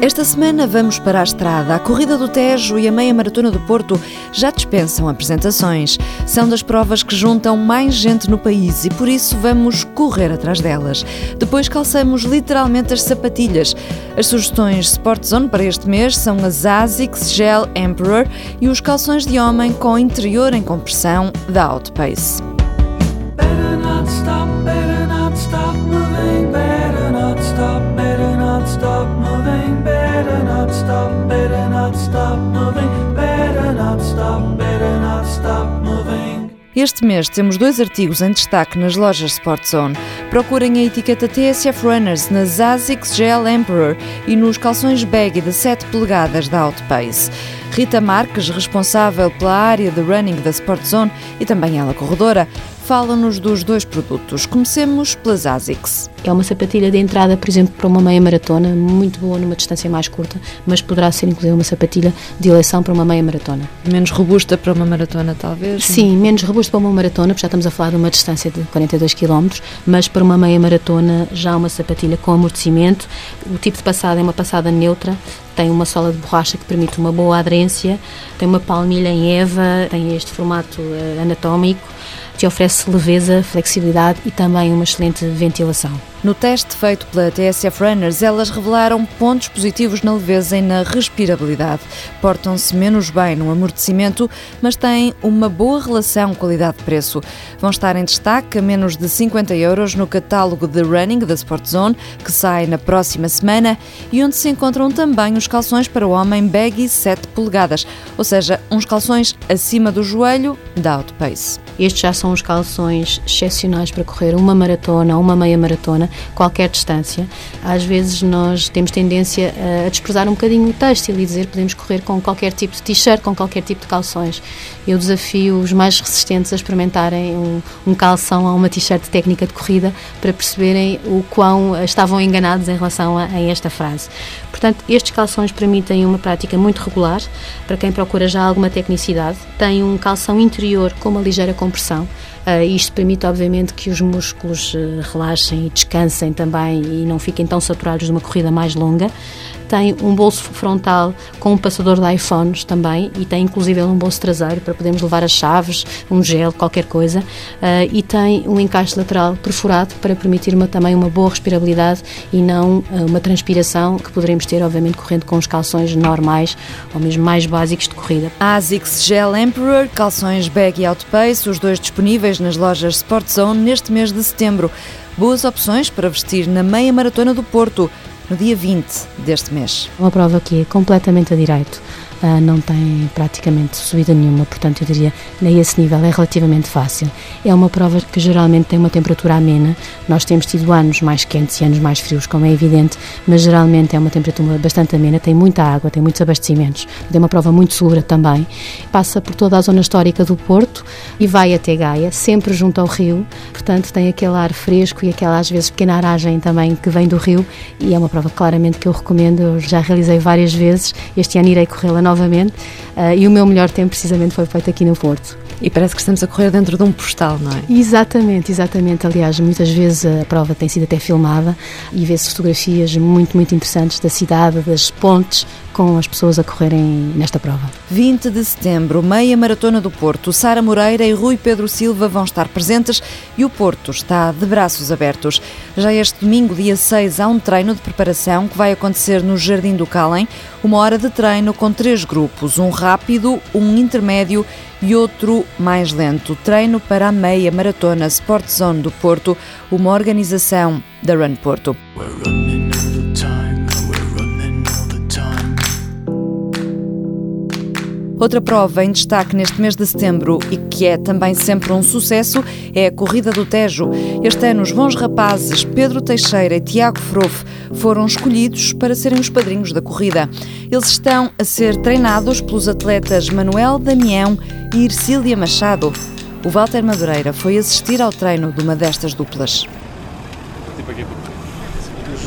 Esta semana vamos para a estrada. A Corrida do Tejo e a Meia Maratona do Porto já dispensam apresentações. São das provas que juntam mais gente no país e por isso vamos correr atrás delas. Depois calçamos literalmente as sapatilhas. As sugestões Sport Zone para este mês são as ASICS Gel Emperor e os calções de homem com interior em compressão da Outpace. Better stop, better not stop moving, better not stop, better not stop moving. Este mês temos dois artigos em destaque nas lojas Sport Zone. Procurem a etiqueta TSF Runners nas ASICS Gel Emperor e nos calções baggy de 7 polegadas da Outpace. Rita Marques, responsável pela área de running da Sport Zone e também ela corredora, fala-nos dos dois produtos. Comecemos pelas ASICS. É uma sapatilha de entrada, por exemplo, para uma meia maratona, muito boa numa distância mais curta, mas poderá ser inclusive uma sapatilha de eleição para uma meia maratona. Menos robusta para uma maratona, talvez? Sim, menos robusta para uma maratona, porque já estamos a falar de uma distância de 42 km, mas para uma meia maratona já uma sapatilha com amortecimento. O tipo de passada é uma passada neutra, tem uma sola de borracha que permite uma boa aderência, tem uma palmilha em EVA, tem este formato uh, anatómico que oferece leveza, flexibilidade e também uma excelente ventilação. No teste feito pela TSF Runners, elas revelaram pontos positivos na leveza e na respirabilidade. Portam-se menos bem no amortecimento, mas têm uma boa relação qualidade-preço. Vão estar em destaque a menos de 50 euros no catálogo de running da Sport Zone, que sai na próxima semana, e onde se encontram também os calções para o homem baggy 7 polegadas, ou seja, uns calções acima do joelho da Outpace. Estes já são os calções excepcionais para correr uma maratona ou uma meia maratona, qualquer distância. Às vezes nós temos tendência a desprezar um bocadinho o têxtil e dizer podemos correr com qualquer tipo de t-shirt, com qualquer tipo de calções. Eu desafio os mais resistentes a experimentarem um, um calção ou uma t-shirt técnica de corrida para perceberem o quão estavam enganados em relação a, a esta frase. Portanto, estes calções permitem uma prática muito regular para quem procura já alguma tecnicidade. Tem um calção interior com uma ligeira compressão. Uh, isto permite, obviamente, que os músculos uh, relaxem e descansem também e não fiquem tão saturados de uma corrida mais longa. Tem um bolso frontal com um passador de iPhones também e tem inclusive um bolso traseiro para podermos levar as chaves, um gel, qualquer coisa. Uh, e tem um encaixe lateral perfurado para permitir uma, também uma boa respirabilidade e não uma transpiração que poderemos ter, obviamente, correndo com os calções normais ou mesmo mais básicos de corrida. ASICS Gel Emperor, calções bag e outpace, os dois disponíveis nas lojas Sport Zone neste mês de setembro. Boas opções para vestir na meia maratona do Porto, no dia 20 deste mês. Uma prova que é completamente a direito uh, não tem praticamente subida nenhuma, portanto eu diria a esse nível é relativamente fácil. É uma prova que geralmente tem uma temperatura amena, nós temos tido anos mais quentes e anos mais frios, como é evidente, mas geralmente é uma temperatura bastante amena, tem muita água, tem muitos abastecimentos, é uma prova muito segura também. Passa por toda a zona histórica do Porto e vai até Gaia, sempre junto ao rio, portanto tem aquele ar fresco e aquela às vezes pequena aragem também que vem do rio. E é uma prova claramente que eu recomendo, eu já realizei várias vezes, este ano irei corrê-la novamente uh, e o meu melhor tempo precisamente foi feito aqui no Porto. E parece que estamos a correr dentro de um postal, não é? Exatamente, exatamente. Aliás, muitas vezes a prova tem sido até filmada e vê-se fotografias muito, muito interessantes da cidade, das pontes, com as pessoas a correrem nesta prova. 20 de setembro, meia maratona do Porto. Sara Moreira e Rui Pedro Silva vão estar presentes e o Porto está de braços abertos. Já este domingo, dia 6, há um treino de preparação que vai acontecer no Jardim do Calem. Uma hora de treino com três grupos, um rápido, um intermédio e outro mais lento. Treino para a meia maratona Sport Zone do Porto, uma organização da Run Porto. Outra prova em destaque neste mês de setembro e que é também sempre um sucesso é a Corrida do Tejo. Este ano, os bons rapazes Pedro Teixeira e Tiago Frofo foram escolhidos para serem os padrinhos da corrida. Eles estão a ser treinados pelos atletas Manuel Damião e Ircília Machado. O Walter Madureira foi assistir ao treino de uma destas duplas. Tipo aqui,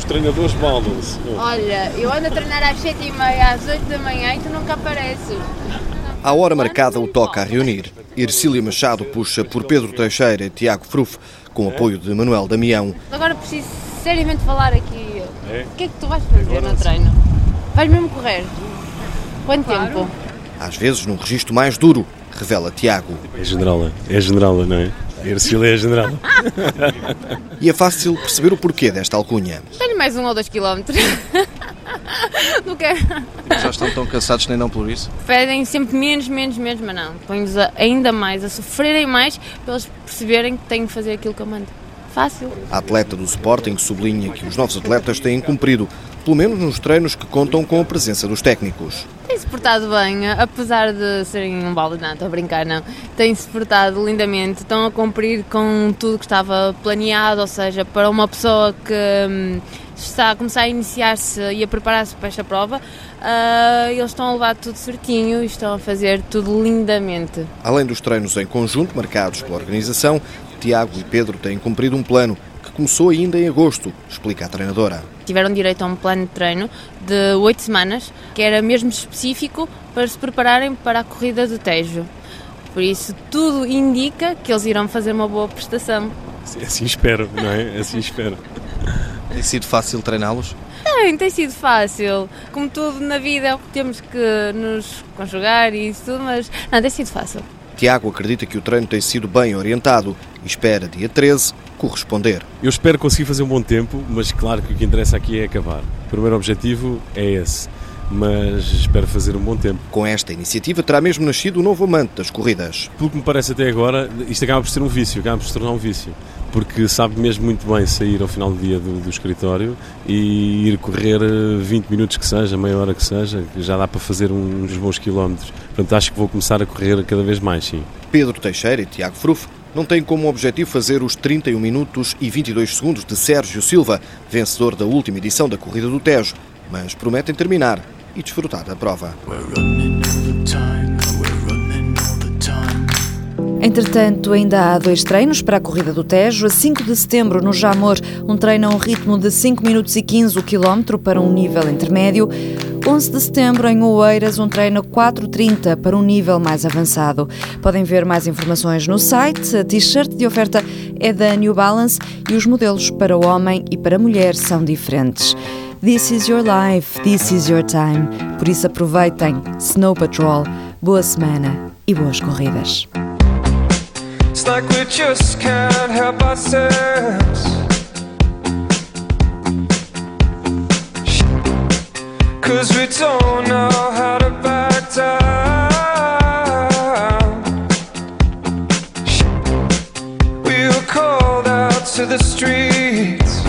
os treinadores mandam-se. Olha, eu ando a treinar às 7h30, às 8 da manhã e tu nunca apareces. À hora marcada, o toca a reunir. Ercília Machado puxa por Pedro Teixeira e Tiago Fruf, com apoio de Manuel Damião. Agora preciso seriamente falar aqui. É? O que é que tu vais fazer no treino? Vais mesmo correr? Quanto tempo? Às vezes num registro mais duro, revela Tiago. É generala, é generala, não é? Ercília é generala. E é fácil perceber o porquê desta alcunha. Tenho mais um ou dois quilómetros. Não quero. Já estão tão cansados nem não por isso? Pedem sempre menos, menos, menos, mas não. Põe-os a- ainda mais, a sofrerem mais, para eles perceberem que têm que fazer aquilo que eu mando. Fácil. A atleta do Sporting sublinha que os novos atletas têm cumprido, pelo menos nos treinos que contam com a presença dos técnicos. Tem-se portado bem, apesar de serem um balde, não, estou a brincar, não. Tem-se portado lindamente, estão a cumprir com tudo que estava planeado, ou seja, para uma pessoa que hum, está a começar a iniciar-se e a preparar-se para esta prova, ah, eles estão a levar tudo certinho e estão a fazer tudo lindamente. Além dos treinos em conjunto marcados pela organização, Tiago e Pedro têm cumprido um plano que começou ainda em agosto, explica a treinadora. Tiveram direito a um plano de treino de oito semanas, que era mesmo específico para se prepararem para a corrida do Tejo. Por isso, tudo indica que eles irão fazer uma boa prestação. Assim espero, não é? Assim espero. Tem sido fácil treiná-los? Tem, tem sido fácil. Como tudo na vida, temos que nos conjugar e isso tudo, mas não, tem sido fácil. Tiago acredita que o treino tem sido bem orientado e espera, dia 13, corresponder. Eu espero conseguir fazer um bom tempo, mas claro que o que interessa aqui é acabar. O primeiro objetivo é esse, mas espero fazer um bom tempo. Com esta iniciativa terá mesmo nascido o novo amante das corridas. Pelo que me parece até agora, isto acaba por ser um vício, acaba por se tornar um vício. Porque sabe mesmo muito bem sair ao final do dia do, do escritório e ir correr eh, 20 minutos que seja, meia hora que seja, que já dá para fazer uns bons quilómetros. Portanto, acho que vou começar a correr cada vez mais, sim. Pedro Teixeira e Tiago Fruf não têm como objetivo fazer os 31 minutos e 22 segundos de Sérgio Silva, vencedor da última edição da Corrida do Tejo, mas prometem terminar e desfrutar da prova. Entretanto, ainda há dois treinos para a Corrida do Tejo. A 5 de setembro, no Jamor, um treino a um ritmo de 5 minutos e 15 o quilómetro para um nível intermédio. 11 de setembro, em Oeiras, um treino a 4.30 para um nível mais avançado. Podem ver mais informações no site. A t-shirt de oferta é da New Balance e os modelos para homem e para mulher são diferentes. This is your life, this is your time. Por isso aproveitem. Snow Patrol. Boa semana e boas corridas. It's like we just can't help ourselves. Cause we don't know how to back down. We were called out to the streets.